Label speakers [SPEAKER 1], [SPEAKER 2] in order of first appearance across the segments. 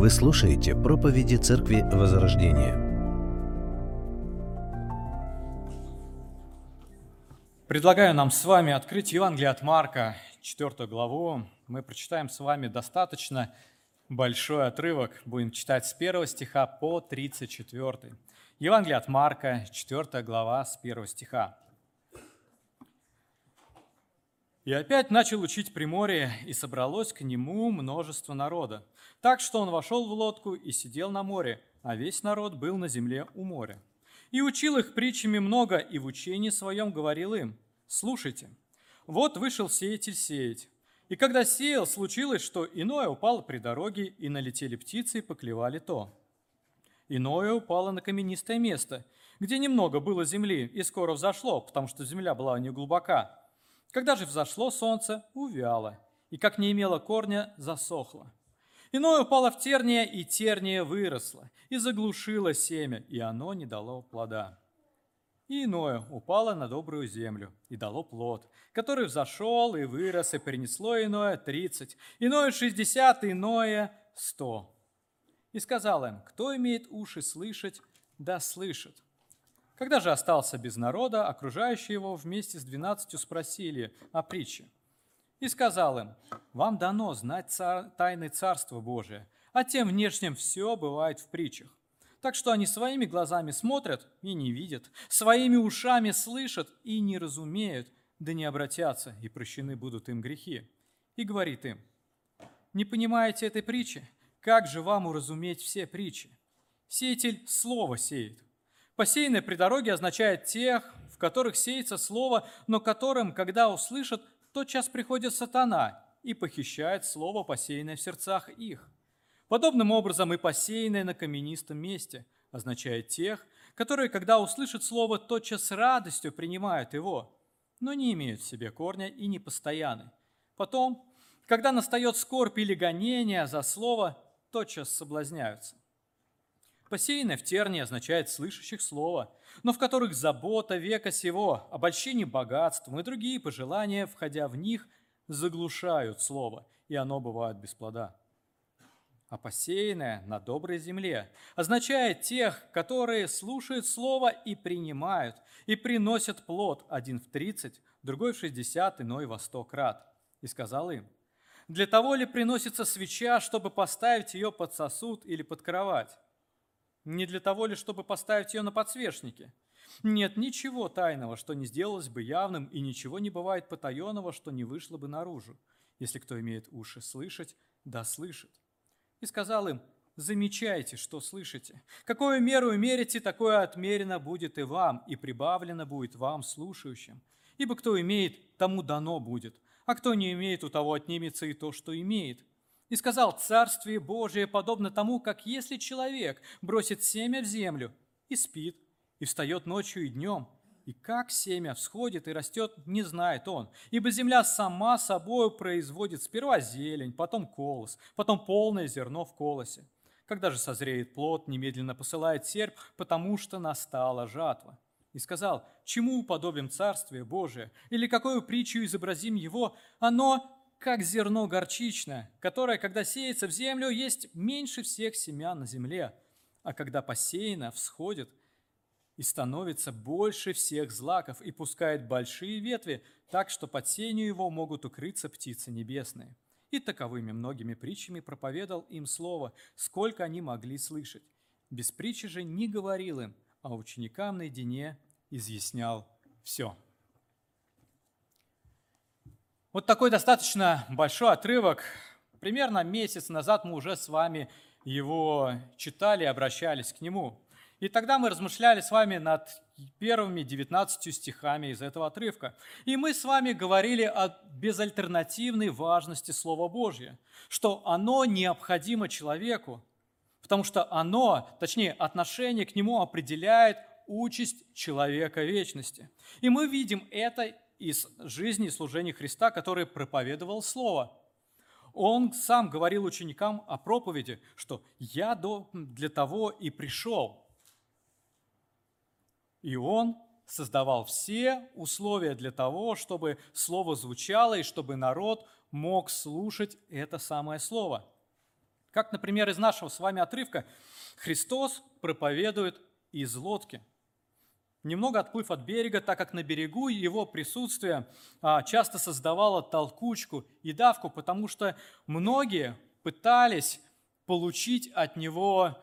[SPEAKER 1] Вы слушаете проповеди Церкви Возрождения.
[SPEAKER 2] Предлагаю нам с вами открыть Евангелие от Марка, 4 главу. Мы прочитаем с вами достаточно большой отрывок. Будем читать с 1 стиха по 34. Евангелие от Марка, 4 глава, с 1 стиха. И опять начал учить при море, и собралось к нему множество народа. Так что он вошел в лодку и сидел на море, а весь народ был на земле у моря. И учил их притчами много, и в учении своем говорил им, «Слушайте, вот вышел сеятель сеять. И когда сеял, случилось, что иное упало при дороге, и налетели птицы и поклевали то. Иное упало на каменистое место, где немного было земли, и скоро взошло, потому что земля была не глубока. Когда же взошло солнце, увяло, и как не имело корня, засохло. Иное упало в терния, и терния выросла, и заглушило семя, и оно не дало плода. И иное упало на добрую землю, и дало плод, который взошел и вырос, и принесло иное тридцать, иное шестьдесят, иное сто. И сказал им, кто имеет уши слышать, да слышит. Когда же остался без народа, окружающие его вместе с двенадцатью спросили о притче. И сказал им, вам дано знать цар, тайны Царства Божия, а тем внешним все бывает в притчах. Так что они своими глазами смотрят и не видят, своими ушами слышат и не разумеют, да не обратятся, и прощены будут им грехи. И говорит им, не понимаете этой притчи? Как же вам уразуметь все притчи? Сеятель слово сеет. Посеянное при дороге означает тех, в которых сеется слово, но которым, когда услышат, тот час приходит сатана и похищает слово, посеянное в сердцах их. Подобным образом и посеянное на каменистом месте означает тех, которые, когда услышат слово, тотчас с радостью принимают его, но не имеют в себе корня и не постояны. Потом, когда настает скорбь или гонение за слово, тотчас соблазняются. Посеянное в терне означает слышащих слова, но в которых забота века сего, обольщение богатством и другие пожелания, входя в них, заглушают слово, и оно бывает без плода. А посеянное на доброй земле означает тех, которые слушают слово и принимают, и приносят плод, один в тридцать, другой в шестьдесят, иной во сто крат. И сказал им, для того ли приносится свеча, чтобы поставить ее под сосуд или под кровать? Не для того ли, чтобы поставить ее на подсвечнике? Нет ничего тайного, что не сделалось бы явным, и ничего не бывает потаенного, что не вышло бы наружу. Если кто имеет уши слышать, да слышит. И сказал им, замечайте, что слышите. Какую меру мерите, такое отмерено будет и вам, и прибавлено будет вам, слушающим. Ибо кто имеет, тому дано будет, а кто не имеет, у того отнимется и то, что имеет. И сказал, Царствие Божие подобно тому, как если человек бросит семя в землю и спит, и встает ночью и днем, и как семя всходит и растет, не знает он. Ибо земля сама собою производит сперва зелень, потом колос, потом полное зерно в колосе. Когда же созреет плод, немедленно посылает серп, потому что настала жатва. И сказал, чему уподобим Царствие Божие, или какую притчу изобразим его, оно как зерно горчичное, которое, когда сеется в землю, есть меньше всех семян на земле, а когда посеяно, всходит и становится больше всех злаков и пускает большие ветви, так что под сенью его могут укрыться птицы небесные. И таковыми многими притчами проповедал им слово, сколько они могли слышать. Без притчи же не говорил им, а ученикам наедине изъяснял все. Вот такой достаточно большой отрывок. Примерно месяц назад мы уже с вами его читали, обращались к нему. И тогда мы размышляли с вами над первыми 19 стихами из этого отрывка. И мы с вами говорили о безальтернативной важности Слова Божьего, что оно необходимо человеку, потому что оно, точнее, отношение к нему определяет участь человека вечности. И мы видим это из жизни и служения Христа, который проповедовал Слово. Он сам говорил ученикам о проповеди, что «я для того и пришел». И он создавал все условия для того, чтобы Слово звучало и чтобы народ мог слушать это самое Слово. Как, например, из нашего с вами отрывка, Христос проповедует из лодки. Немного отплыв от берега, так как на берегу его присутствие а, часто создавало толкучку и давку, потому что многие пытались получить от него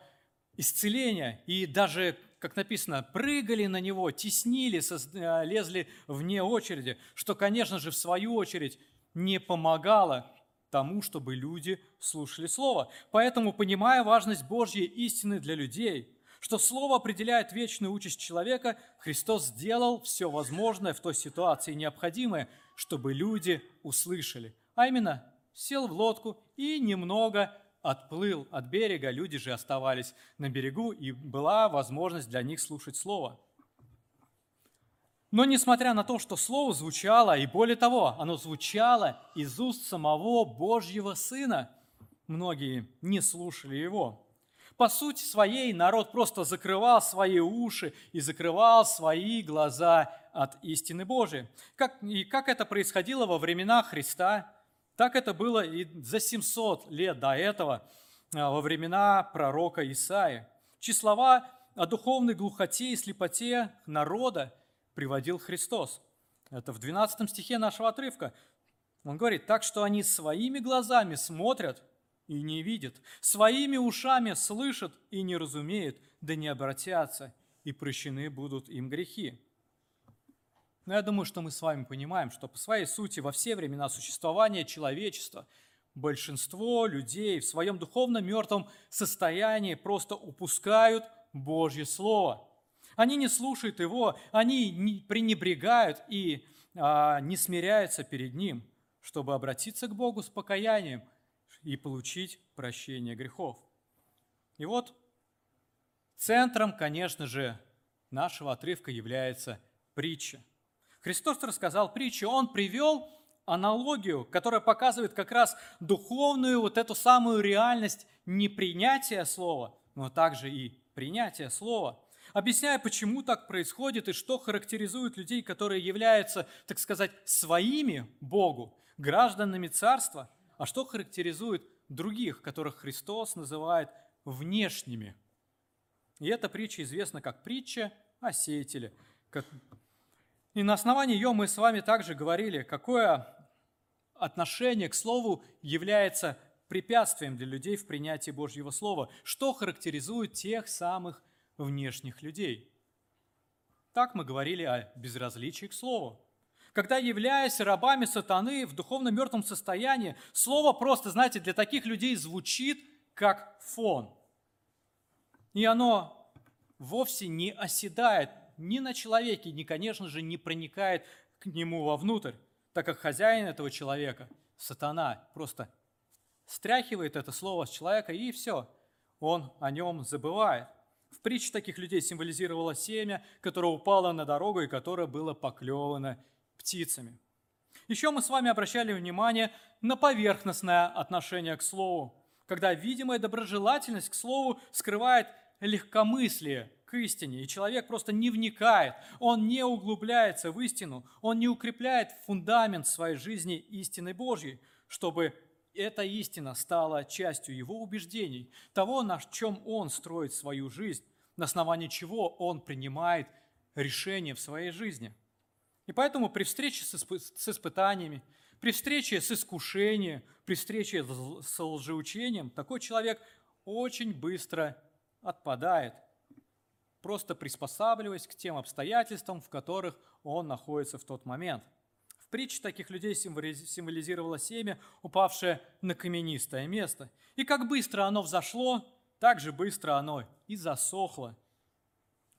[SPEAKER 2] исцеление и даже как написано, прыгали на него, теснили, э, лезли вне очереди, что, конечно же, в свою очередь не помогало тому, чтобы люди слушали Слово. Поэтому, понимая важность Божьей истины для людей, что Слово определяет вечную участь человека, Христос сделал все возможное в той ситуации необходимое, чтобы люди услышали. А именно, сел в лодку и немного отплыл от берега, люди же оставались на берегу, и была возможность для них слушать Слово. Но несмотря на то, что Слово звучало, и более того, оно звучало из уст самого Божьего Сына, многие не слушали его. По сути своей народ просто закрывал свои уши и закрывал свои глаза от истины Божией. Как, и как это происходило во времена Христа – так это было и за 700 лет до этого, а, во времена пророка Исаи. Чьи о духовной глухоте и слепоте народа приводил Христос. Это в 12 стихе нашего отрывка. Он говорит, так что они своими глазами смотрят и не видят, своими ушами слышат и не разумеют, да не обратятся, и прощены будут им грехи. Но я думаю, что мы с вами понимаем, что по своей сути во все времена существования человечества большинство людей в своем духовно мертвом состоянии просто упускают Божье Слово. Они не слушают его, они не пренебрегают и а, не смиряются перед Ним, чтобы обратиться к Богу с покаянием и получить прощение грехов. И вот центром, конечно же, нашего отрывка является притча – Христос рассказал притчу, Он привел аналогию, которая показывает как раз духовную вот эту самую реальность непринятия слова, но также и принятия слова, объясняя, почему так происходит и что характеризует людей, которые являются, так сказать, своими Богу, гражданами царства, а что характеризует других, которых Христос называет внешними. И эта притча известна как притча о сеятеле, и на основании ее мы с вами также говорили, какое отношение к Слову является препятствием для людей в принятии Божьего Слова, что характеризует тех самых внешних людей. Так мы говорили о безразличии к Слову. Когда, являясь рабами сатаны в духовно мертвом состоянии, Слово просто, знаете, для таких людей звучит как фон. И оно вовсе не оседает ни на человеке, ни, конечно же, не проникает к нему вовнутрь, так как хозяин этого человека, сатана, просто стряхивает это слово с человека, и все, он о нем забывает. В притче таких людей символизировало семя, которое упало на дорогу и которое было поклевано птицами. Еще мы с вами обращали внимание на поверхностное отношение к слову, когда видимая доброжелательность к слову скрывает легкомыслие к истине, и человек просто не вникает, он не углубляется в истину, он не укрепляет фундамент своей жизни истиной Божьей, чтобы эта истина стала частью его убеждений, того, на чем он строит свою жизнь, на основании чего он принимает решения в своей жизни. И поэтому при встрече с, испытаниями, при встрече с искушением, при встрече с лжеучением, такой человек очень быстро отпадает – просто приспосабливаясь к тем обстоятельствам, в которых он находится в тот момент. В притче таких людей символизировало семя, упавшее на каменистое место. И как быстро оно взошло, так же быстро оно и засохло,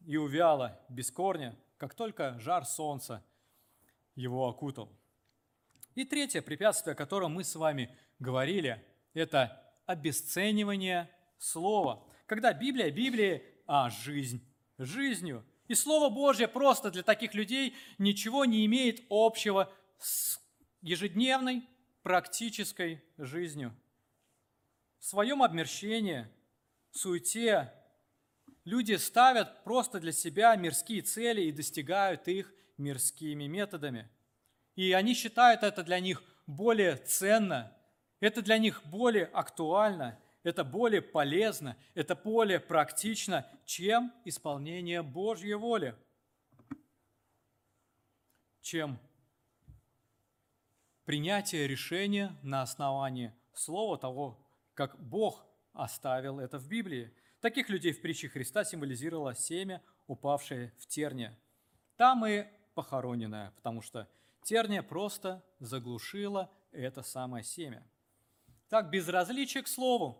[SPEAKER 2] и увяло без корня, как только жар солнца его окутал. И третье препятствие, о котором мы с вами говорили, это обесценивание слова. Когда Библия, Библия, а жизнь жизнью. И Слово Божье просто для таких людей ничего не имеет общего с ежедневной практической жизнью. В своем обмерщении, суете люди ставят просто для себя мирские цели и достигают их мирскими методами. И они считают это для них более ценно, это для них более актуально, это более полезно, это более практично, чем исполнение Божьей воли, чем принятие решения на основании слова того, как Бог оставил это в Библии. Таких людей в притче Христа символизировало семя, упавшее в терния. Там и похороненное, потому что терния просто заглушила это самое семя. Так, безразличие к слову,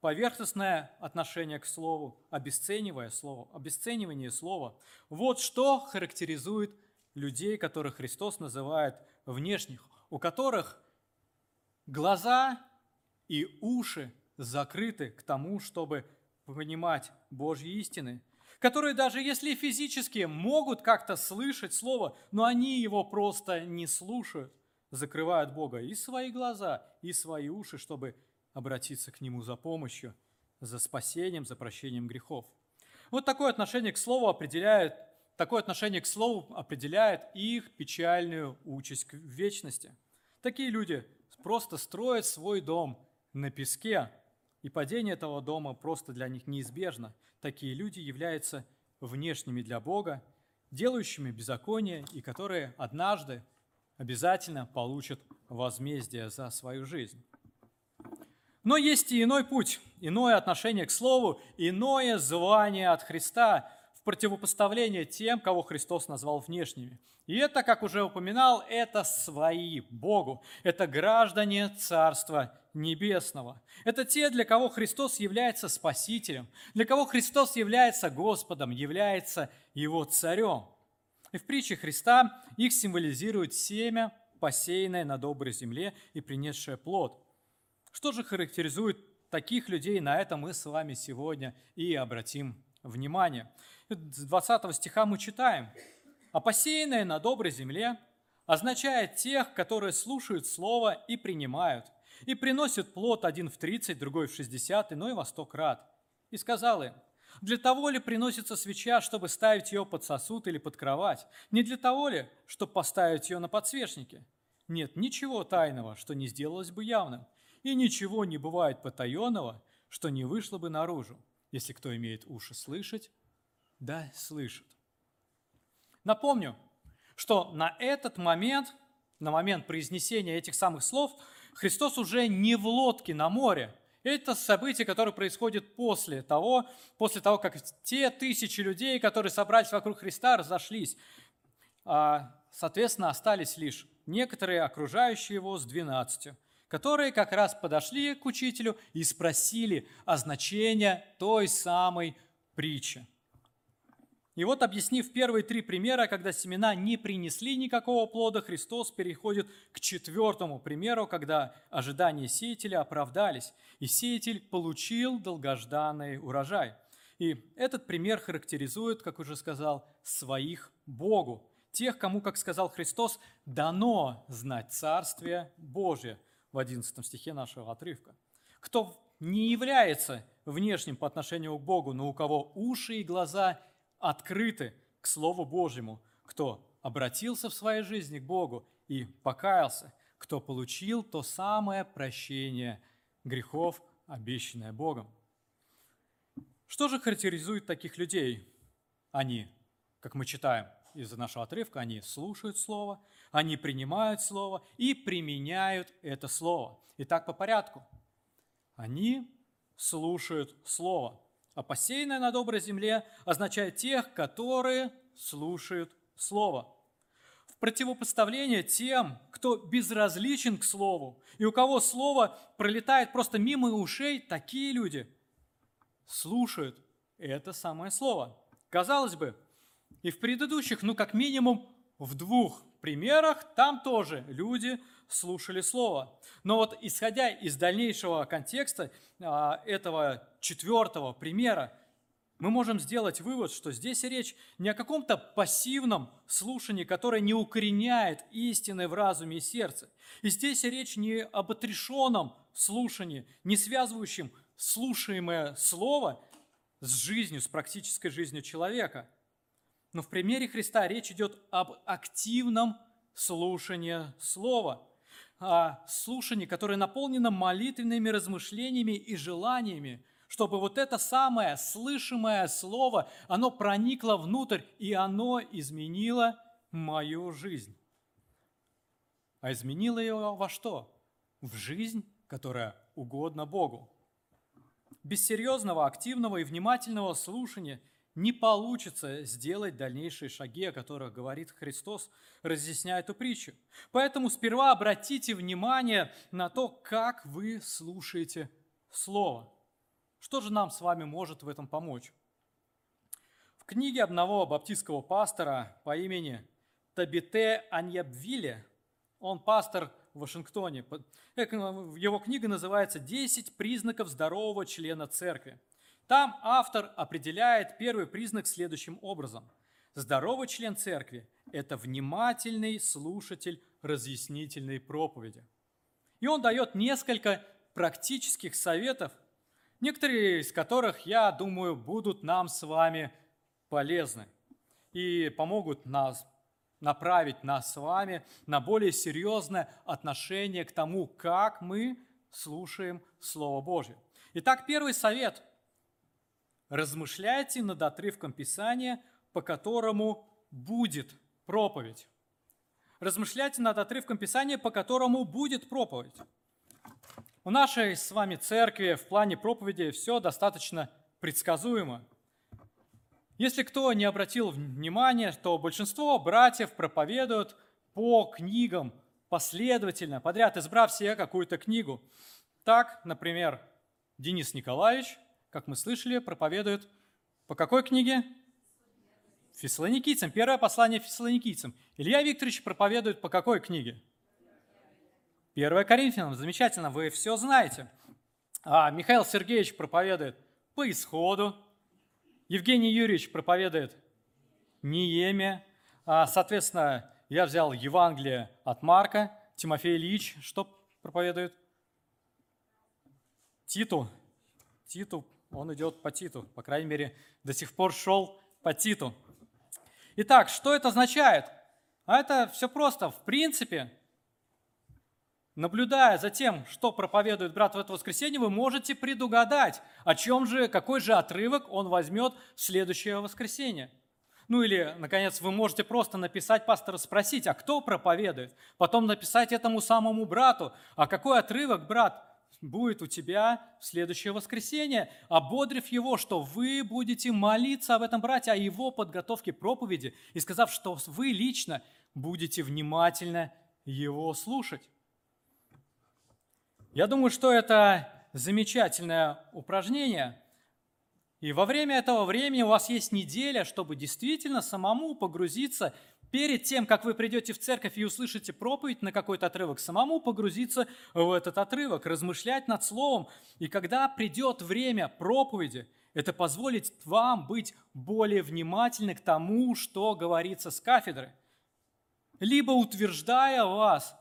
[SPEAKER 2] поверхностное отношение к слову, обесценивая слово, обесценивание слова. Вот что характеризует людей, которых Христос называет внешних, у которых глаза и уши закрыты к тому, чтобы понимать Божьи истины, которые даже если физически могут как-то слышать Слово, но они его просто не слушают, закрывают Бога и свои глаза, и свои уши, чтобы обратиться к Нему за помощью, за спасением, за прощением грехов. Вот такое отношение к Слову определяет, такое отношение к Слову определяет их печальную участь в вечности. Такие люди просто строят свой дом на песке, и падение этого дома просто для них неизбежно. Такие люди являются внешними для Бога, делающими беззаконие и которые однажды обязательно получат возмездие за свою жизнь. Но есть и иной путь, иное отношение к Слову, иное звание от Христа противопоставление тем, кого Христос назвал внешними. И это, как уже упоминал, это свои Богу, это граждане Царства Небесного. Это те, для кого Христос является Спасителем, для кого Христос является Господом, является Его Царем. И в притче Христа их символизирует семя, посеянное на доброй земле и принесшее плод. Что же характеризует таких людей, на это мы с вами сегодня и обратим внимание. С 20 стиха мы читаем. «А посеянное на доброй земле означает тех, которые слушают Слово и принимают, и приносят плод один в тридцать, другой в шестьдесят, иной во сто крат. И сказал им, для того ли приносится свеча, чтобы ставить ее под сосуд или под кровать? Не для того ли, чтобы поставить ее на подсвечнике? Нет ничего тайного, что не сделалось бы явным, и ничего не бывает потаенного, что не вышло бы наружу. Если кто имеет уши слышать, да слышит. Напомню, что на этот момент, на момент произнесения этих самых слов, Христос уже не в лодке на море – это событие, которое происходит после того, после того, как те тысячи людей, которые собрались вокруг Христа, разошлись. А, соответственно, остались лишь некоторые окружающие его с двенадцатью, которые как раз подошли к учителю и спросили о значении той самой притчи. И вот, объяснив первые три примера, когда семена не принесли никакого плода, Христос переходит к четвертому примеру, когда ожидания сеятеля оправдались, и сеятель получил долгожданный урожай. И этот пример характеризует, как уже сказал, своих Богу, тех, кому, как сказал Христос, дано знать Царствие Божие в 11 стихе нашего отрывка. Кто не является внешним по отношению к Богу, но у кого уши и глаза – открыты к Слову Божьему, кто обратился в своей жизни к Богу и покаялся, кто получил то самое прощение грехов, обещанное Богом. Что же характеризует таких людей? Они, как мы читаем из нашего отрывка, они слушают Слово, они принимают Слово и применяют это Слово. Итак, по порядку. Они слушают Слово – а посеянное на доброй земле означает тех, которые слушают Слово. В противопоставление тем, кто безразличен к Слову, и у кого Слово пролетает просто мимо ушей, такие люди слушают это самое Слово. Казалось бы, и в предыдущих, ну как минимум в двух примерах, там тоже люди слушали Слово. Но вот исходя из дальнейшего контекста а, этого четвертого примера, мы можем сделать вывод, что здесь речь не о каком-то пассивном слушании, которое не укореняет истины в разуме и сердце. И здесь речь не об отрешенном слушании, не связывающем слушаемое слово с жизнью, с практической жизнью человека. Но в примере Христа речь идет об активном слушании слова – а, слушание, которое наполнено молитвенными размышлениями и желаниями, чтобы вот это самое слышимое слово, оно проникло внутрь, и оно изменило мою жизнь. А изменило ее во что? В жизнь, которая угодна Богу. Без серьезного, активного и внимательного слушания не получится сделать дальнейшие шаги, о которых говорит Христос, разъясняя эту притчу. Поэтому сперва обратите внимание на то, как вы слушаете Слово. Что же нам с вами может в этом помочь? В книге одного баптистского пастора по имени Табите Аньябвиле, он пастор в Вашингтоне, его книга называется «10 признаков здорового члена церкви». Там автор определяет первый признак следующим образом. Здоровый член церкви – это внимательный слушатель разъяснительной проповеди. И он дает несколько практических советов – некоторые из которых, я думаю, будут нам с вами полезны и помогут нас направить нас с вами на более серьезное отношение к тому, как мы слушаем Слово Божье. Итак, первый совет. Размышляйте над отрывком Писания, по которому будет проповедь. Размышляйте над отрывком Писания, по которому будет проповедь. У нашей с вами церкви в плане проповеди все достаточно предсказуемо. Если кто не обратил внимания, то большинство братьев проповедуют по книгам последовательно, подряд избрав себе какую-то книгу. Так, например, Денис Николаевич, как мы слышали, проповедует по какой книге? Фессалоникийцам, первое послание Фессалоникийцам. Илья Викторович проповедует по какой книге? 1 Коринфянам, замечательно, вы все знаете. А Михаил Сергеевич проповедует по исходу, Евгений Юрьевич проповедует Ниеме. А, соответственно, я взял Евангелие от Марка, Тимофей Ильич, что проповедует? Титу. Титу, он идет по Титу, по крайней мере, до сих пор шел по Титу. Итак, что это означает? А это все просто. В принципе, Наблюдая за тем, что проповедует брат в это воскресенье, вы можете предугадать, о чем же, какой же отрывок он возьмет в следующее воскресенье. Ну или, наконец, вы можете просто написать пастора, спросить, а кто проповедует? Потом написать этому самому брату, а какой отрывок, брат, будет у тебя в следующее воскресенье, ободрив его, что вы будете молиться об этом брате, о его подготовке проповеди, и сказав, что вы лично будете внимательно его слушать. Я думаю, что это замечательное упражнение. И во время этого времени у вас есть неделя, чтобы действительно самому погрузиться перед тем, как вы придете в церковь и услышите проповедь на какой-то отрывок, самому погрузиться в этот отрывок, размышлять над словом. И когда придет время проповеди, это позволит вам быть более внимательны к тому, что говорится с кафедры. Либо утверждая вас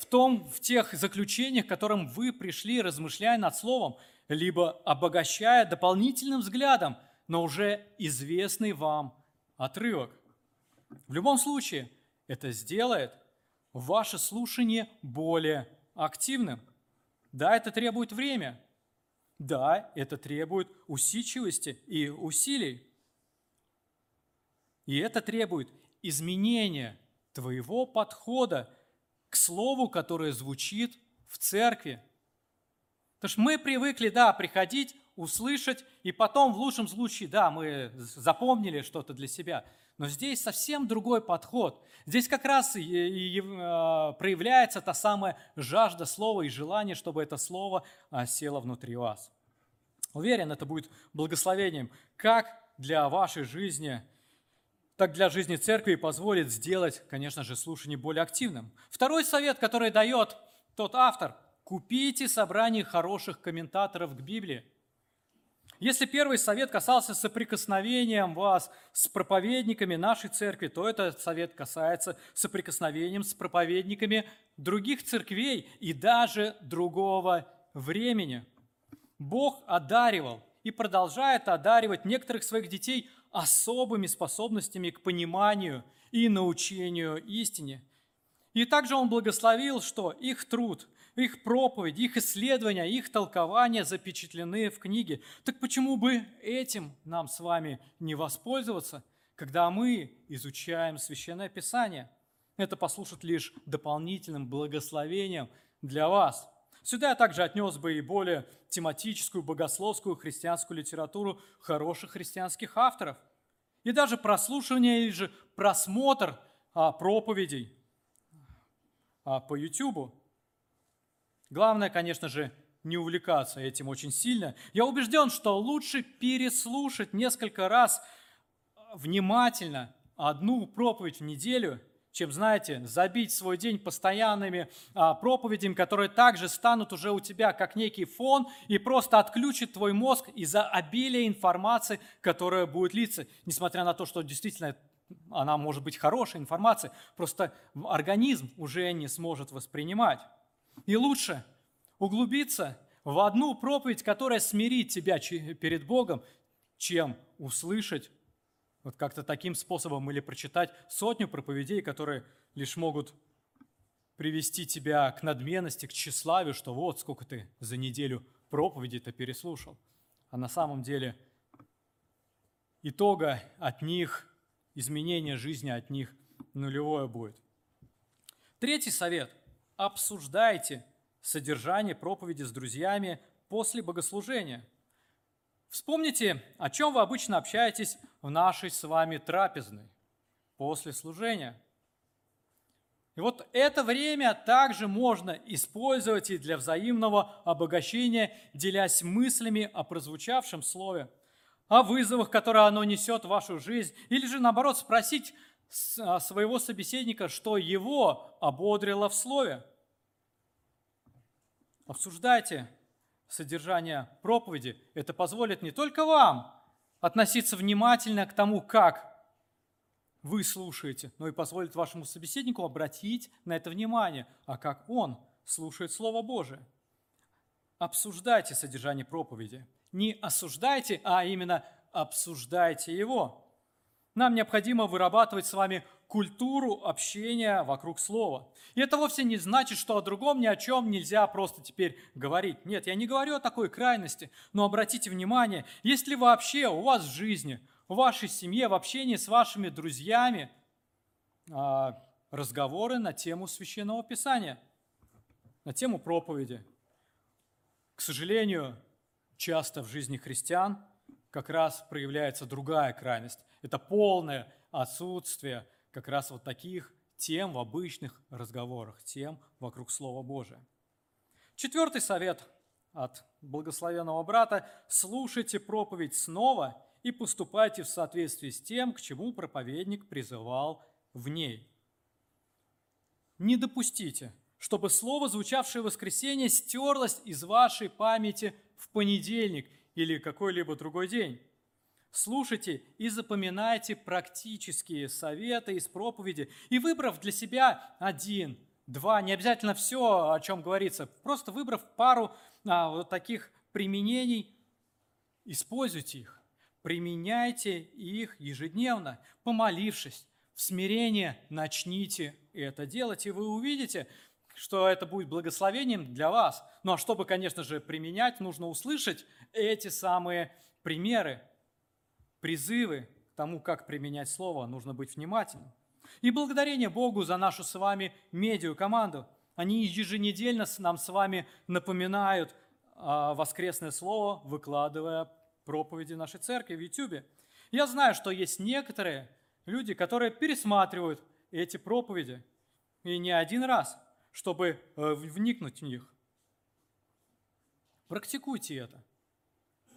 [SPEAKER 2] в том, в тех заключениях, к которым вы пришли, размышляя над Словом, либо обогащая дополнительным взглядом на уже известный вам отрывок. В любом случае, это сделает ваше слушание более активным. Да, это требует время. Да, это требует усидчивости и усилий. И это требует изменения твоего подхода к слову, которое звучит в церкви. Потому что мы привыкли, да, приходить, услышать, и потом, в лучшем случае, да, мы запомнили что-то для себя. Но здесь совсем другой подход. Здесь как раз и, и, и а, проявляется та самая жажда слова и желание, чтобы это слово а, село внутри вас. Уверен, это будет благословением как для вашей жизни, так для жизни церкви позволит сделать, конечно же, слушание более активным. Второй совет, который дает тот автор – купите собрание хороших комментаторов к Библии. Если первый совет касался соприкосновением вас с проповедниками нашей церкви, то этот совет касается соприкосновением с проповедниками других церквей и даже другого времени. Бог одаривал и продолжает одаривать некоторых своих детей особыми способностями к пониманию и научению истине. И также он благословил, что их труд, их проповедь, их исследования, их толкования запечатлены в книге. Так почему бы этим нам с вами не воспользоваться, когда мы изучаем Священное Писание? Это послушать лишь дополнительным благословением для вас. Сюда я также отнес бы и более тематическую, богословскую, христианскую литературу хороших христианских авторов. И даже прослушивание или же просмотр а, проповедей а, по YouTube. Главное, конечно же, не увлекаться этим очень сильно. Я убежден, что лучше переслушать несколько раз внимательно одну проповедь в неделю, чем, знаете, забить свой день постоянными а, проповедями, которые также станут уже у тебя как некий фон и просто отключат твой мозг из-за обилия информации, которая будет литься, несмотря на то, что действительно она может быть хорошая информация, просто организм уже не сможет воспринимать. И лучше углубиться в одну проповедь, которая смирит тебя перед Богом, чем услышать вот как-то таким способом или прочитать сотню проповедей, которые лишь могут привести тебя к надменности, к тщеславию, что вот сколько ты за неделю проповеди-то переслушал. А на самом деле итога от них, изменения жизни от них нулевое будет. Третий совет – обсуждайте содержание проповеди с друзьями после богослужения. Vспомните, о чем вы обычно общаетесь в нашей с вами трапезной после служения. И вот это время также можно использовать и для взаимного обогащения, делясь мыслями о прозвучавшем слове, о вызовах, которые оно несет в вашу жизнь, или же наоборот спросить своего собеседника, что его ободрило в слове. Обсуждайте содержание проповеди. Это позволит не только вам относиться внимательно к тому, как вы слушаете, но и позволит вашему собеседнику обратить на это внимание, а как он слушает Слово Божие. Обсуждайте содержание проповеди. Не осуждайте, а именно обсуждайте его. Нам необходимо вырабатывать с вами культуру общения вокруг слова. И это вовсе не значит, что о другом ни о чем нельзя просто теперь говорить. Нет, я не говорю о такой крайности, но обратите внимание, есть ли вообще у вас в жизни, в вашей семье, в общении с вашими друзьями а, разговоры на тему Священного Писания, на тему проповеди. К сожалению, часто в жизни христиан как раз проявляется другая крайность. Это полное отсутствие как раз вот таких тем в обычных разговорах, тем вокруг Слова Божия. Четвертый совет от благословенного брата – слушайте проповедь снова и поступайте в соответствии с тем, к чему проповедник призывал в ней. Не допустите, чтобы слово, звучавшее в воскресенье, стерлось из вашей памяти в понедельник или какой-либо другой день. Слушайте и запоминайте практические советы из проповеди. И выбрав для себя один, два, не обязательно все, о чем говорится, просто выбрав пару а, вот таких применений, используйте их. Применяйте их ежедневно, помолившись. В смирении начните это делать, и вы увидите, что это будет благословением для вас. Ну а чтобы, конечно же, применять, нужно услышать эти самые примеры, призывы к тому, как применять слово, нужно быть внимательным. И благодарение Богу за нашу с вами медиа-команду. Они еженедельно нам с вами напоминают а, воскресное слово, выкладывая проповеди нашей церкви в YouTube. Я знаю, что есть некоторые люди, которые пересматривают эти проповеди, и не один раз, чтобы э, вникнуть в них. Практикуйте это.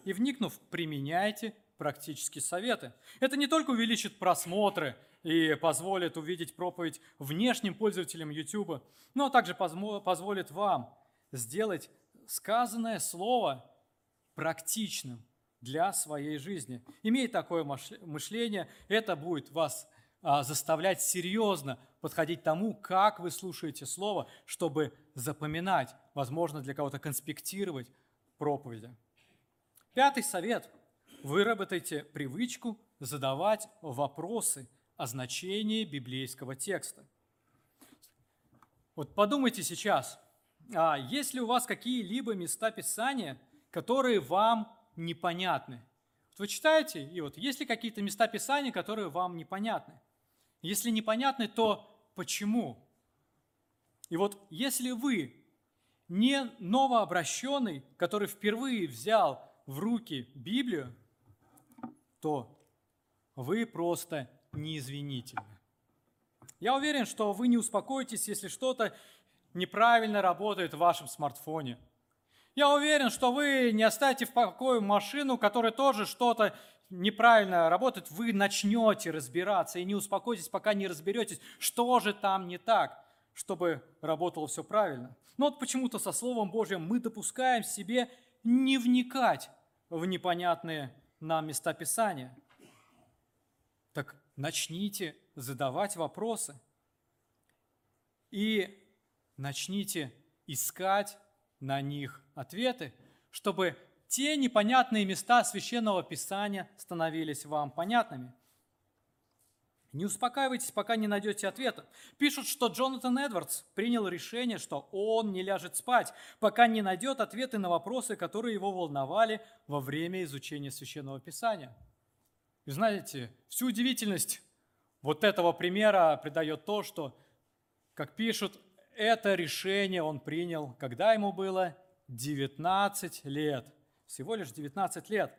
[SPEAKER 2] И вникнув, применяйте практические советы. Это не только увеличит просмотры и позволит увидеть проповедь внешним пользователям YouTube, но также позволит вам сделать сказанное слово практичным для своей жизни. Имея такое мышление, это будет вас а, заставлять серьезно подходить тому, как вы слушаете слово, чтобы запоминать, возможно, для кого-то конспектировать проповеди. Пятый совет – выработайте привычку задавать вопросы о значении библейского текста. Вот подумайте сейчас, а есть ли у вас какие-либо места Писания, которые вам непонятны? Вы читаете, и вот есть ли какие-то места Писания, которые вам непонятны? Если непонятны, то почему? И вот если вы не новообращенный, который впервые взял в руки Библию, то вы просто неизвинительны. Я уверен, что вы не успокоитесь, если что-то неправильно работает в вашем смартфоне. Я уверен, что вы не оставите в покое машину, которая тоже что-то неправильно работает. Вы начнете разбираться и не успокойтесь, пока не разберетесь, что же там не так, чтобы работало все правильно. Но вот почему-то со Словом Божьим мы допускаем себе не вникать в непонятные нам места Писания. Так начните задавать вопросы и начните искать на них ответы, чтобы те непонятные места священного писания становились вам понятными. Не успокаивайтесь, пока не найдете ответа. Пишут, что Джонатан Эдвардс принял решение, что он не ляжет спать, пока не найдет ответы на вопросы, которые его волновали во время изучения Священного Писания. И знаете, всю удивительность вот этого примера придает то, что, как пишут, это решение он принял, когда ему было 19 лет. Всего лишь 19 лет.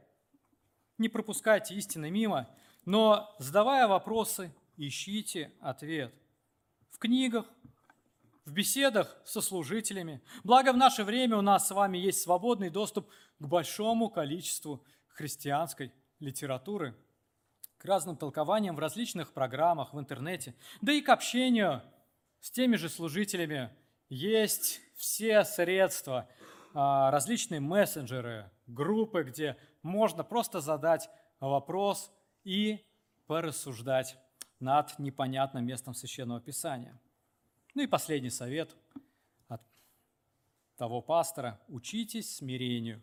[SPEAKER 2] Не пропускайте истины мимо, но задавая вопросы, ищите ответ. В книгах, в беседах со служителями. Благо в наше время у нас с вами есть свободный доступ к большому количеству христианской литературы, к разным толкованиям в различных программах в интернете, да и к общению с теми же служителями есть все средства, а, различные мессенджеры, группы, где можно просто задать вопрос и порассуждать над непонятным местом Священного Писания. Ну и последний совет от того пастора – учитесь смирению.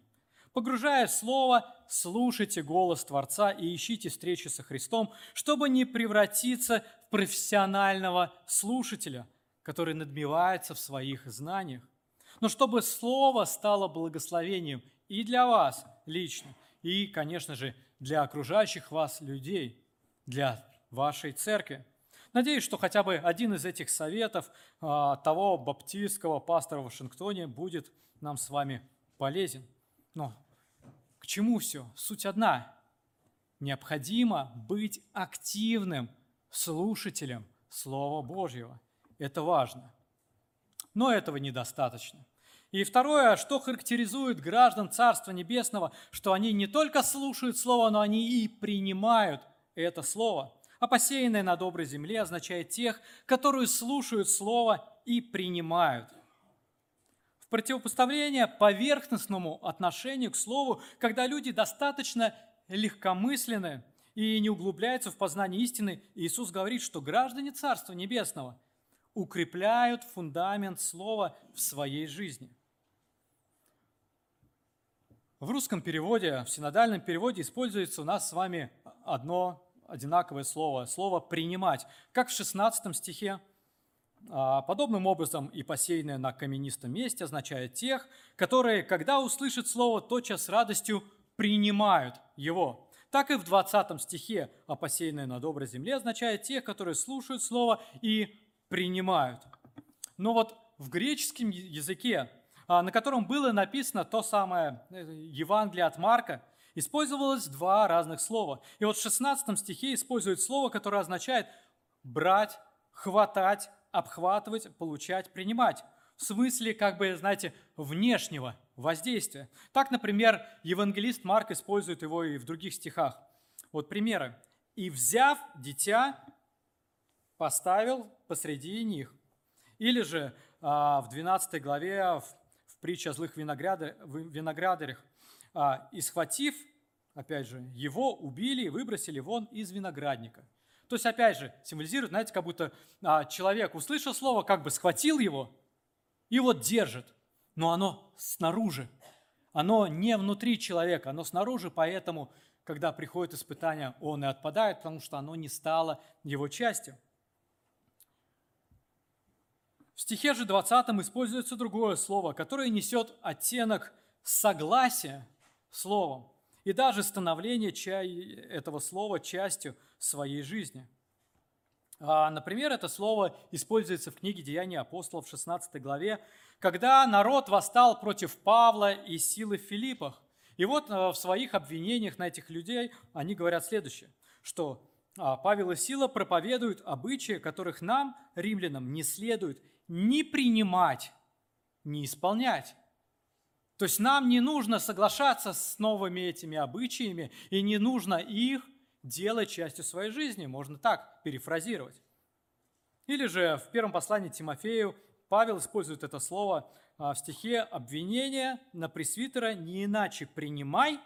[SPEAKER 2] Погружая в Слово, слушайте голос Творца и ищите встречи со Христом, чтобы не превратиться в профессионального слушателя, который надмевается в своих знаниях, но чтобы Слово стало благословением и для вас лично, и, конечно же, для окружающих вас людей, для вашей церкви. Надеюсь, что хотя бы один из этих советов а, того баптистского пастора в Вашингтоне будет нам с вами полезен. Но к чему все? Суть одна. Необходимо быть активным слушателем Слова Божьего. Это важно. Но этого недостаточно. И второе, что характеризует граждан Царства Небесного, что они не только слушают Слово, но они и принимают это Слово. А посеянное на доброй земле означает тех, которые слушают Слово и принимают. В противопоставление поверхностному отношению к Слову, когда люди достаточно легкомысленны и не углубляются в познание истины, Иисус говорит, что граждане Царства Небесного укрепляют фундамент Слова в своей жизни. В русском переводе, в синодальном переводе используется у нас с вами одно одинаковое слово, слово «принимать», как в 16 стихе. А, подобным образом и посеянное на каменистом месте означает тех, которые, когда услышат слово, тотчас с радостью принимают его. Так и в 20 стихе «а посеянное на доброй земле» означает тех, которые слушают слово и принимают. Но вот в греческом языке а, на котором было написано то самое э, Евангелие от Марка, использовалось два разных слова. И вот в 16 стихе использует слово, которое означает брать, хватать, обхватывать, получать, принимать. В смысле, как бы, знаете, внешнего воздействия. Так, например, евангелист Марк использует его и в других стихах. Вот примеры. «И взяв дитя, поставил посреди них». Или же а, в 12 главе, в притча о злых виноградарях, а, и схватив, опять же, его убили и выбросили вон из виноградника. То есть, опять же, символизирует, знаете, как будто а, человек услышал слово, как бы схватил его и вот держит, но оно снаружи, оно не внутри человека, оно снаружи, поэтому, когда приходит испытание, он и отпадает, потому что оно не стало его частью. В стихе же 20 используется другое слово, которое несет оттенок согласия словом и даже становление этого слова частью своей жизни. А, например, это слово используется в книге «Деяния апостолов» в 16 главе, когда народ восстал против Павла и силы в Филиппах. И вот э, в своих обвинениях на этих людей они говорят следующее, что а, Павел и Сила проповедуют обычаи, которых нам, римлянам, не следует ни принимать, ни исполнять. То есть нам не нужно соглашаться с новыми этими обычаями, и не нужно их делать частью своей жизни. Можно так перефразировать. Или же в первом послании Тимофею Павел использует это слово а, в стихе «обвинение на пресвитера не иначе принимай,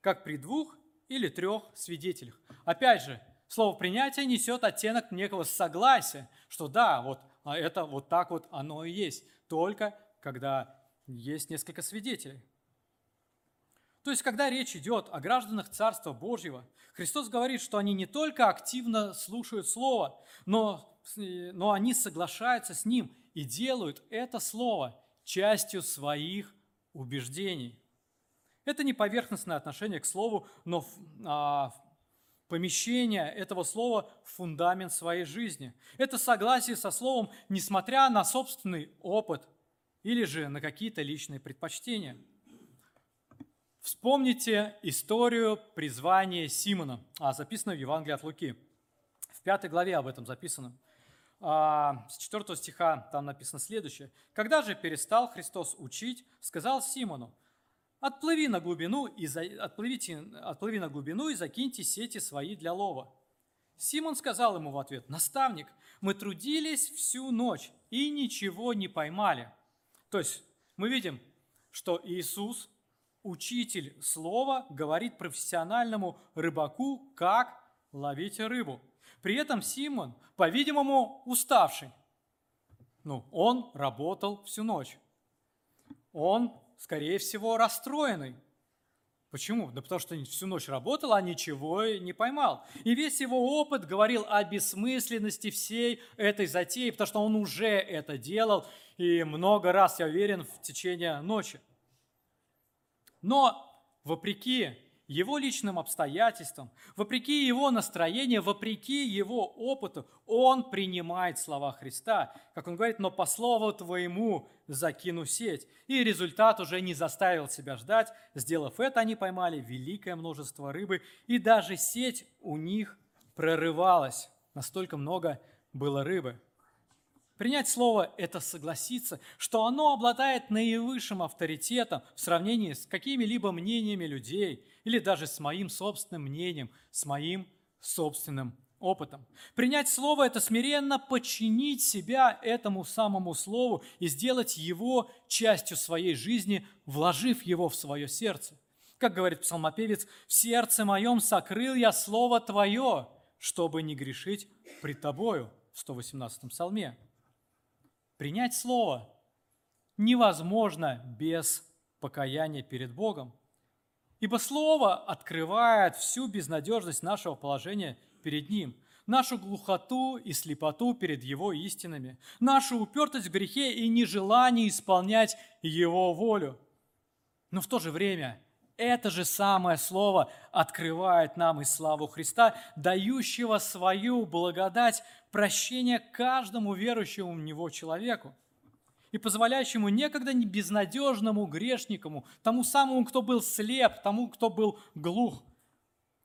[SPEAKER 2] как при двух или трех свидетелях». Опять же, слово «принятие» несет оттенок некого согласия, что да, вот а это вот так вот оно и есть, только когда есть несколько свидетелей. То есть, когда речь идет о гражданах Царства Божьего, Христос говорит, что они не только активно слушают Слово, но, но они соглашаются с Ним и делают это Слово частью своих убеждений. Это не поверхностное отношение к Слову, но а, помещение этого слова в фундамент своей жизни. Это согласие со словом, несмотря на собственный опыт или же на какие-то личные предпочтения. Вспомните историю призвания Симона, а, записанную в Евангелии от Луки. В пятой главе об этом записано. А, с 4 стиха там написано следующее. «Когда же перестал Христос учить, сказал Симону, Отплыви на глубину и, за... отплывите... Отплыви на глубину и закиньте сети свои для лова. Симон сказал ему в ответ, «Наставник, мы трудились всю ночь и ничего не поймали». То есть мы видим, что Иисус, учитель слова, говорит профессиональному рыбаку, как ловить рыбу. При этом Симон, по-видимому, уставший. Ну, он работал всю ночь. Он скорее всего, расстроенный. Почему? Да потому что всю ночь работал, а ничего не поймал. И весь его опыт говорил о бессмысленности всей этой затеи, потому что он уже это делал, и много раз, я уверен, в течение ночи. Но, вопреки его личным обстоятельствам, вопреки его настроению, вопреки его опыту, он принимает слова Христа. Как он говорит, но по слову твоему закину сеть. И результат уже не заставил себя ждать. Сделав это, они поймали великое множество рыбы, и даже сеть у них прорывалась. Настолько много было рыбы. Принять слово – это согласиться, что оно обладает наивысшим авторитетом в сравнении с какими-либо мнениями людей или даже с моим собственным мнением, с моим собственным опытом. Принять слово – это смиренно подчинить себя этому самому слову и сделать его частью своей жизни, вложив его в свое сердце. Как говорит псалмопевец, «В сердце моем сокрыл я слово Твое, чтобы не грешить пред Тобою» в 118 псалме. Принять Слово невозможно без покаяния перед Богом. Ибо Слово открывает всю безнадежность нашего положения перед Ним, нашу глухоту и слепоту перед Его истинами, нашу упертость в грехе и нежелание исполнять Его волю. Но в то же время это же самое Слово открывает нам и славу Христа, дающего свою благодать прощение каждому верующему в Него человеку и позволяющему некогда безнадежному грешникому, тому самому, кто был слеп, тому, кто был глух,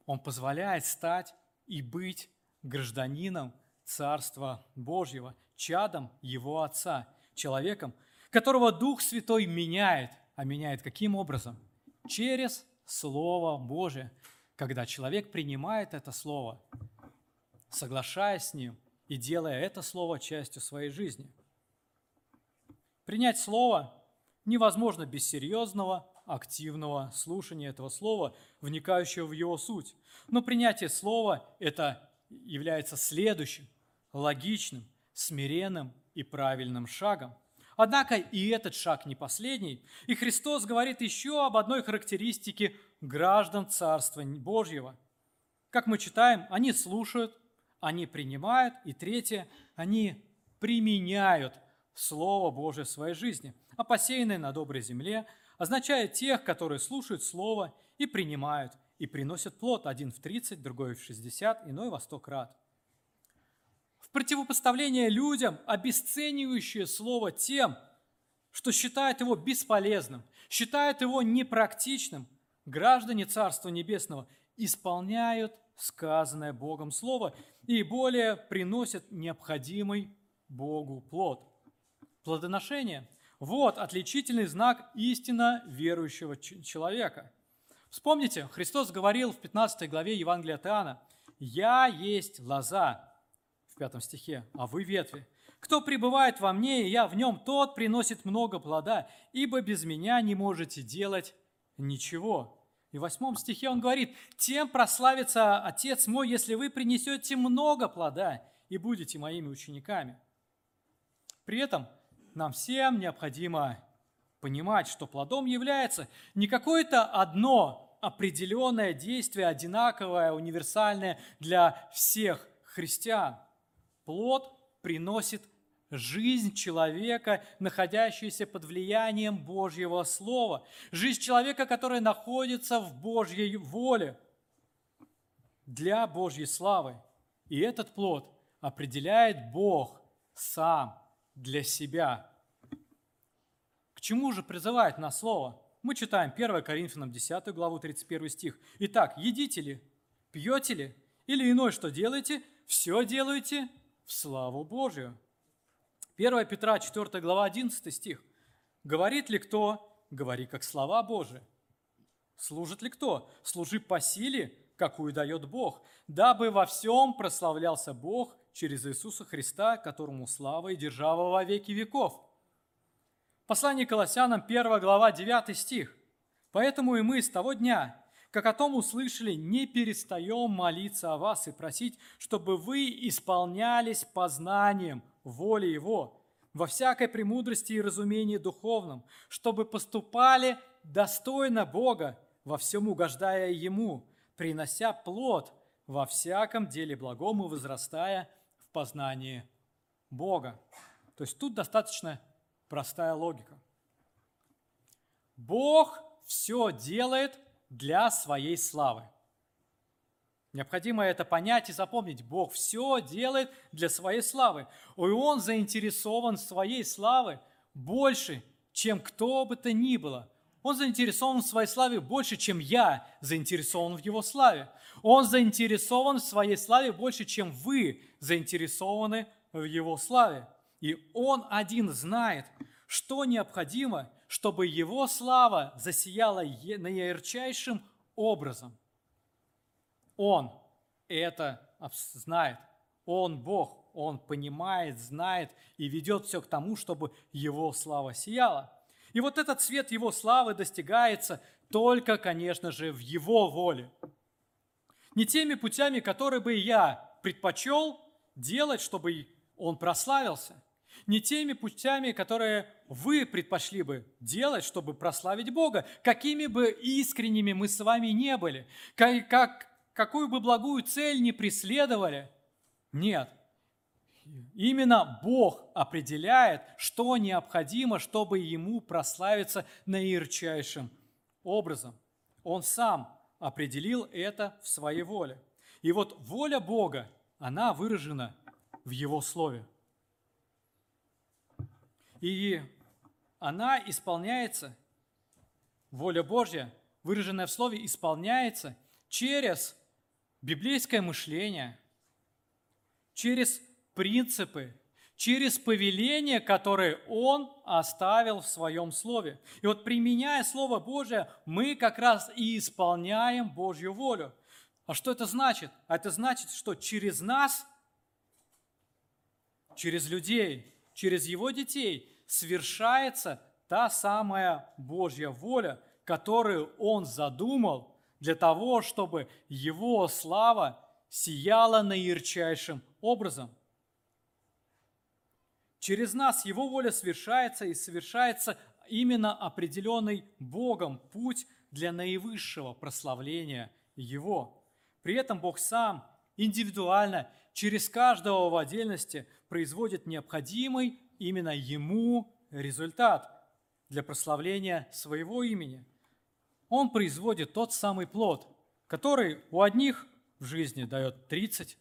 [SPEAKER 2] он позволяет стать и быть гражданином Царства Божьего, чадом Его Отца, человеком, которого Дух Святой меняет. А меняет каким образом? Через Слово Божие. Когда человек принимает это Слово, соглашаясь с ним, и делая это слово частью своей жизни. Принять слово невозможно без серьезного, активного слушания этого слова, вникающего в его суть. Но принятие слова – это является следующим, логичным, смиренным и правильным шагом. Однако и этот шаг не последний. И Христос говорит еще об одной характеристике граждан Царства Божьего. Как мы читаем, они слушают, они принимают, и третье, они применяют Слово Божие в своей жизни, а посеянное на доброй земле означает тех, которые слушают Слово и принимают, и приносят плод, один в 30, другой в 60, иной во 100 крат. Противопоставление людям, обесценивающие Слово тем, что считают его бесполезным, считают его непрактичным, граждане Царства Небесного исполняют сказанное Богом Слово и более приносят необходимый Богу плод. Плодоношение – вот отличительный знак истинно верующего человека. Вспомните, Христос говорил в 15 главе Евангелия от Иоанна, «Я есть лоза», в пятом стихе, «а вы ветви. Кто пребывает во мне, и я в нем, тот приносит много плода, ибо без меня не можете делать ничего». И в восьмом стихе он говорит, «Тем прославится Отец мой, если вы принесете много плода и будете моими учениками». При этом нам всем необходимо понимать, что плодом является не какое-то одно определенное действие, одинаковое, универсальное для всех христиан. Плод приносит жизнь человека, находящаяся под влиянием Божьего Слова, жизнь человека, который находится в Божьей воле для Божьей славы. И этот плод определяет Бог сам для себя. К чему же призывает нас Слово? Мы читаем 1 Коринфянам 10 главу 31 стих. Итак, едите ли, пьете ли, или иное что делаете, все делаете в славу Божию. 1 Петра 4 глава 11 стих. «Говорит ли кто? Говори, как слова Божии. Служит ли кто? Служи по силе, какую дает Бог, дабы во всем прославлялся Бог через Иисуса Христа, которому слава и держава во веки веков». Послание Колоссянам 1 глава 9 стих. «Поэтому и мы с того дня, как о том услышали, не перестаем молиться о вас и просить, чтобы вы исполнялись познанием воли Его во всякой премудрости и разумении духовном, чтобы поступали достойно Бога, во всем угождая Ему, принося плод во всяком деле благом и возрастая в познании Бога. То есть тут достаточно простая логика. Бог все делает для своей славы. Необходимо это понять и запомнить. Бог все делает для своей славы. И Он заинтересован в своей славы больше, чем кто бы то ни было. Он заинтересован в своей славе больше, чем я заинтересован в Его славе. Он заинтересован в своей славе больше, чем вы заинтересованы в Его славе. И Он один знает, что необходимо, чтобы Его слава засияла наярчайшим образом. Он это знает. Он Бог, Он понимает, знает и ведет все к тому, чтобы Его слава сияла. И вот этот цвет Его славы достигается только, конечно же, в Его воле. Не теми путями, которые бы я предпочел делать, чтобы Он прославился – не теми путями, которые вы предпочли бы делать, чтобы прославить Бога, какими бы искренними мы с вами не были, как, как, какую бы благую цель не преследовали. Нет. Именно Бог определяет, что необходимо, чтобы Ему прославиться наирчайшим образом. Он сам определил это в своей воле. И вот воля Бога, она выражена в Его Слове. И она исполняется, воля Божья, выраженная в Слове, исполняется через библейское мышление, через принципы, через повеления, которые Он оставил в Своем Слове. И вот применяя Слово Божие, мы как раз и исполняем Божью волю. А что это значит? Это значит, что через нас, через людей, через его детей свершается та самая Божья воля, которую Он задумал для того, чтобы Его слава сияла наирчайшим образом. Через нас Его воля совершается и совершается именно определенный Богом путь для наивысшего прославления Его. При этом Бог сам индивидуально через каждого в отдельности производит необходимый именно Ему результат для прославления своего имени. Он производит тот самый плод, который у одних в жизни дает 30,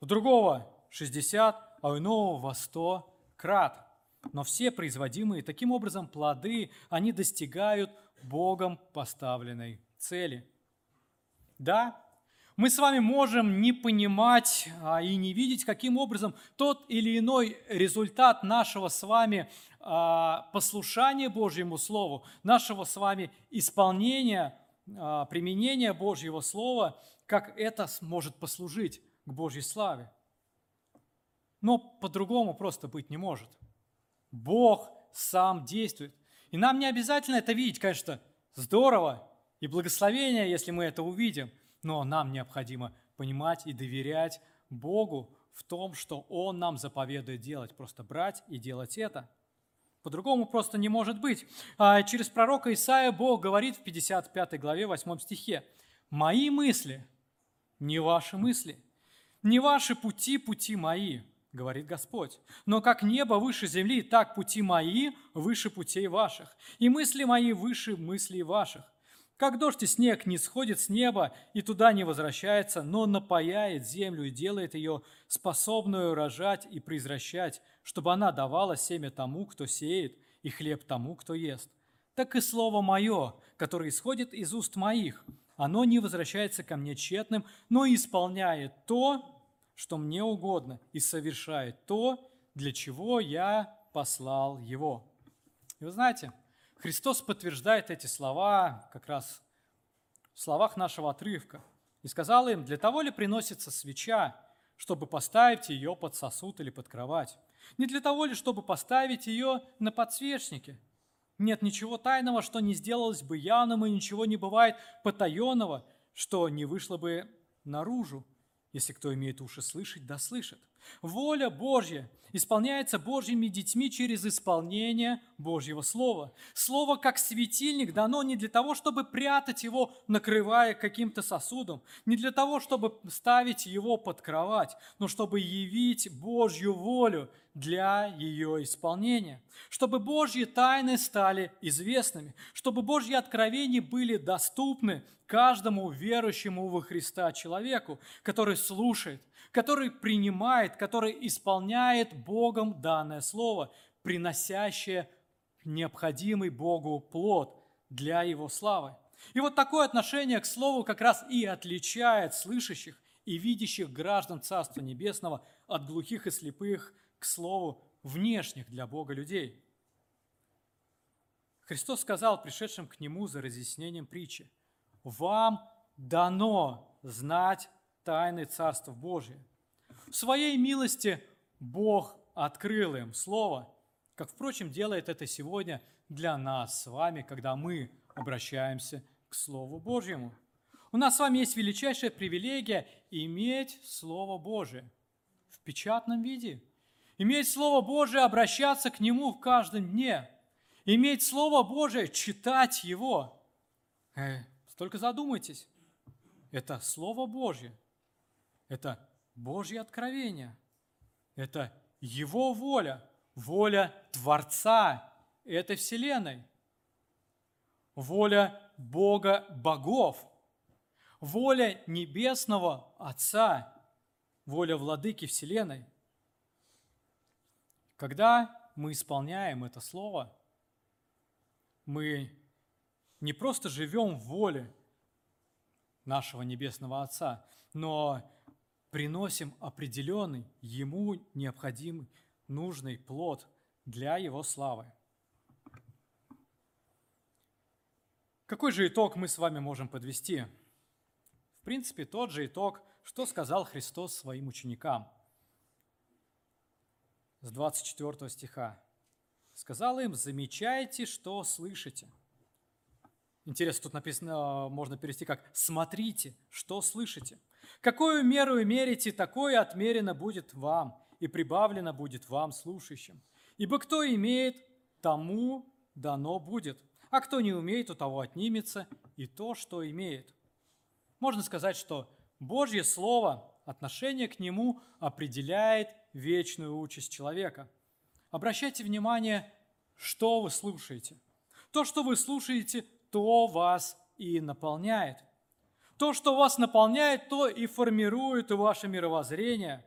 [SPEAKER 2] у другого 60, а у иного во 100 крат. Но все производимые таким образом плоды, они достигают Богом поставленной цели. Да, мы с вами можем не понимать а, и не видеть, каким образом тот или иной результат нашего с вами а, послушания Божьему Слову, нашего с вами исполнения, а, применения Божьего Слова, как это может послужить к Божьей славе. Но по-другому просто быть не может. Бог сам действует. И нам не обязательно это видеть, конечно, здорово и благословение, если мы это увидим, но нам необходимо понимать и доверять Богу в том, что Он нам заповедует делать, просто брать и делать это. По-другому просто не может быть. А через пророка Исаия Бог говорит в 55 главе 8 стихе, «Мои мысли, не ваши мысли, не ваши пути, пути мои, говорит Господь. Но как небо выше земли, так пути мои выше путей ваших, и мысли мои выше мыслей ваших. Как дождь и снег не сходит с неба и туда не возвращается, но напаяет землю и делает ее способную рожать и произвращать, чтобы она давала семя тому, кто сеет, и хлеб тому, кто ест. Так и слово мое, которое исходит из уст моих, оно не возвращается ко мне тщетным, но исполняет то, что мне угодно, и совершает то, для чего я послал его. И вы знаете, Христос подтверждает эти слова как раз в словах нашего отрывка. И сказал им, для того ли приносится свеча, чтобы поставить ее под сосуд или под кровать? Не для того ли, чтобы поставить ее на подсвечнике? Нет ничего тайного, что не сделалось бы явным, и ничего не бывает потаенного, что не вышло бы наружу. Если кто имеет уши слышать, да слышит. Воля Божья исполняется Божьими детьми через исполнение Божьего Слова. Слово, как светильник, дано не для того, чтобы прятать его, накрывая каким-то сосудом, не для того, чтобы ставить его под кровать, но чтобы явить Божью волю для ее исполнения, чтобы Божьи тайны стали известными, чтобы Божьи откровения были доступны каждому верующему во Христа человеку, который слушает, который принимает, который исполняет Богом данное слово, приносящее необходимый Богу плод для Его славы. И вот такое отношение к Слову как раз и отличает слышащих и видящих граждан Царства Небесного от глухих и слепых к Слову внешних для Бога людей. Христос сказал пришедшим к Нему за разъяснением притчи, «Вам дано знать тайны Царства Божия. В своей милости Бог открыл им Слово, как, впрочем, делает это сегодня для нас с вами, когда мы обращаемся к Слову Божьему. У нас с вами есть величайшая привилегия иметь Слово Божие в печатном виде, иметь Слово Божие, обращаться к Нему в каждом дне, иметь Слово Божие, читать Его. Э, только задумайтесь, это Слово Божье, это Божье откровение. Это Его воля, воля Творца этой вселенной. Воля Бога богов. Воля Небесного Отца. Воля Владыки Вселенной. Когда мы исполняем это Слово, мы не просто живем в воле нашего Небесного Отца, но приносим определенный, ему необходимый, нужный плод для его славы. Какой же итог мы с вами можем подвести? В принципе, тот же итог, что сказал Христос своим ученикам. С 24 стиха. Сказал им, замечайте, что слышите. Интересно, тут написано, можно перевести как «смотрите, что слышите». Какую меру мерите, такое отмерено будет вам, и прибавлено будет вам, слушающим. Ибо кто имеет, тому дано будет, а кто не умеет, у того отнимется и то, что имеет. Можно сказать, что Божье Слово, отношение к Нему определяет вечную участь человека. Обращайте внимание, что вы слушаете. То, что вы слушаете, то вас и наполняет. То, что вас наполняет, то и формирует ваше мировоззрение,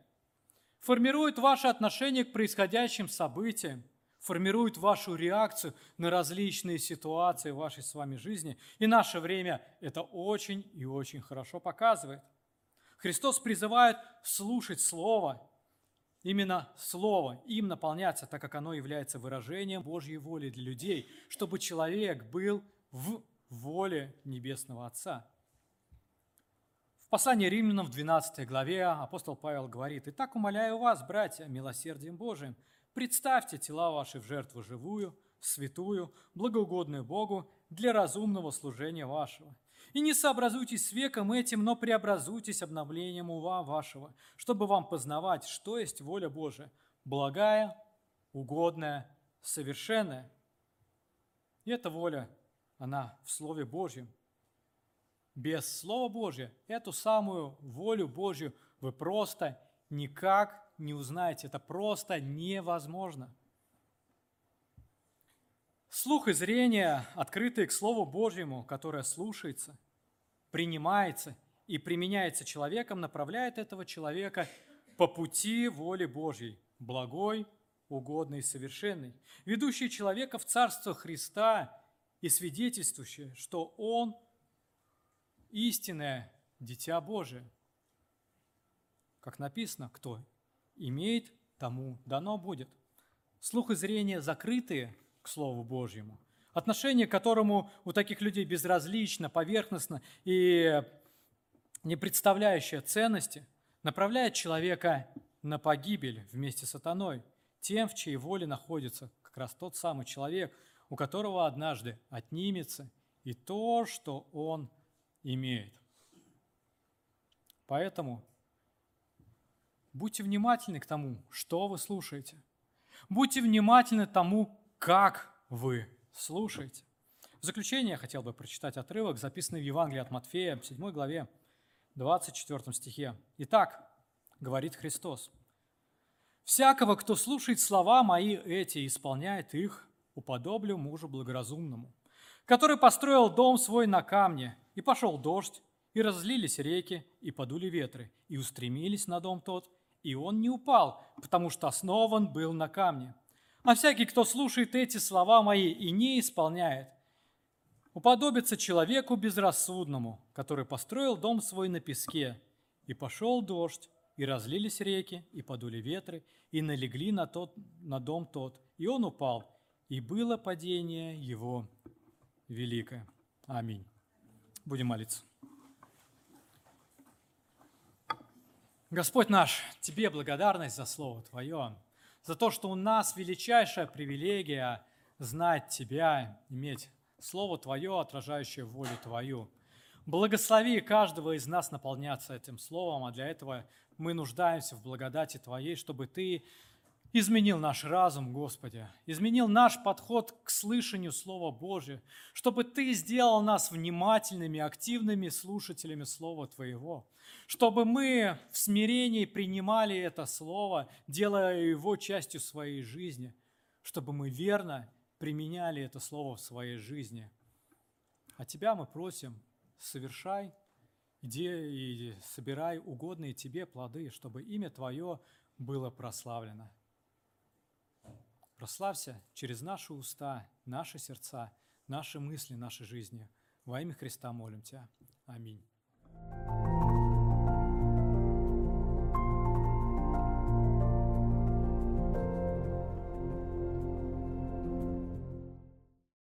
[SPEAKER 2] формирует ваше отношение к происходящим событиям, формирует вашу реакцию на различные ситуации в вашей с вами жизни. И наше время это очень и очень хорошо показывает. Христос призывает слушать Слово, именно Слово, им наполняться, так как оно является выражением Божьей воли для людей, чтобы человек был в воле Небесного Отца. В послании римлянам в 12 главе апостол Павел говорит, «Итак, умоляю вас, братья, милосердием Божиим, представьте тела ваши в жертву живую, святую, благоугодную Богу для разумного служения вашего. И не сообразуйтесь с веком этим, но преобразуйтесь обновлением ума вашего, чтобы вам познавать, что есть воля Божия, благая, угодная, совершенная. И эта воля, она в Слове Божьем. Без Слова Божия эту самую волю Божью вы просто никак не узнаете. Это просто невозможно. Слух и зрение, открытые к Слову Божьему, которое слушается, принимается и применяется человеком, направляет этого человека по пути воли Божьей, благой, угодной и совершенной, ведущий человека в Царство Христа и свидетельствующий, что Он истинное Дитя Божие. Как написано, кто имеет, тому дано будет. Слух и зрение закрытые – к Слову Божьему, отношение к которому у таких людей безразлично, поверхностно и не представляющее ценности, направляет человека на погибель вместе с сатаной, тем, в чьей воле находится как раз тот самый человек, у которого однажды отнимется и то, что он имеет. Поэтому будьте внимательны к тому, что вы слушаете. Будьте внимательны тому, как вы слушаете. В заключение я хотел бы прочитать отрывок, записанный в Евангелии от Матфея, 7 главе, 24 стихе. «Итак, — говорит Христос, — всякого, кто слушает слова мои эти и исполняет их, уподоблю мужу благоразумному, который построил дом свой на камне, и пошел дождь, и разлились реки, и подули ветры, и устремились на дом тот, и он не упал, потому что основан был на камне. А всякий, кто слушает эти слова мои и не исполняет, уподобится человеку безрассудному, который построил дом свой на песке, и пошел дождь, и разлились реки, и подули ветры, и налегли на, тот, на дом тот, и он упал, и было падение его великое. Аминь. Будем молиться. Господь наш, Тебе благодарность за Слово Твое за то, что у нас величайшая привилегия знать Тебя, иметь Слово Твое, отражающее волю Твою. Благослови каждого из нас наполняться этим Словом, а для этого мы нуждаемся в благодати Твоей, чтобы Ты изменил наш разум, Господи, изменил наш подход к слышанию Слова Божия, чтобы Ты сделал нас внимательными, активными слушателями Слова Твоего, чтобы мы в смирении принимали это Слово, делая его частью своей жизни, чтобы мы верно применяли это Слово в своей жизни. А Тебя мы просим, совершай, иди и собирай угодные Тебе плоды, чтобы имя Твое было прославлено прославься через наши уста, наши сердца, наши мысли, наши жизни. Во имя Христа молим Тебя. Аминь.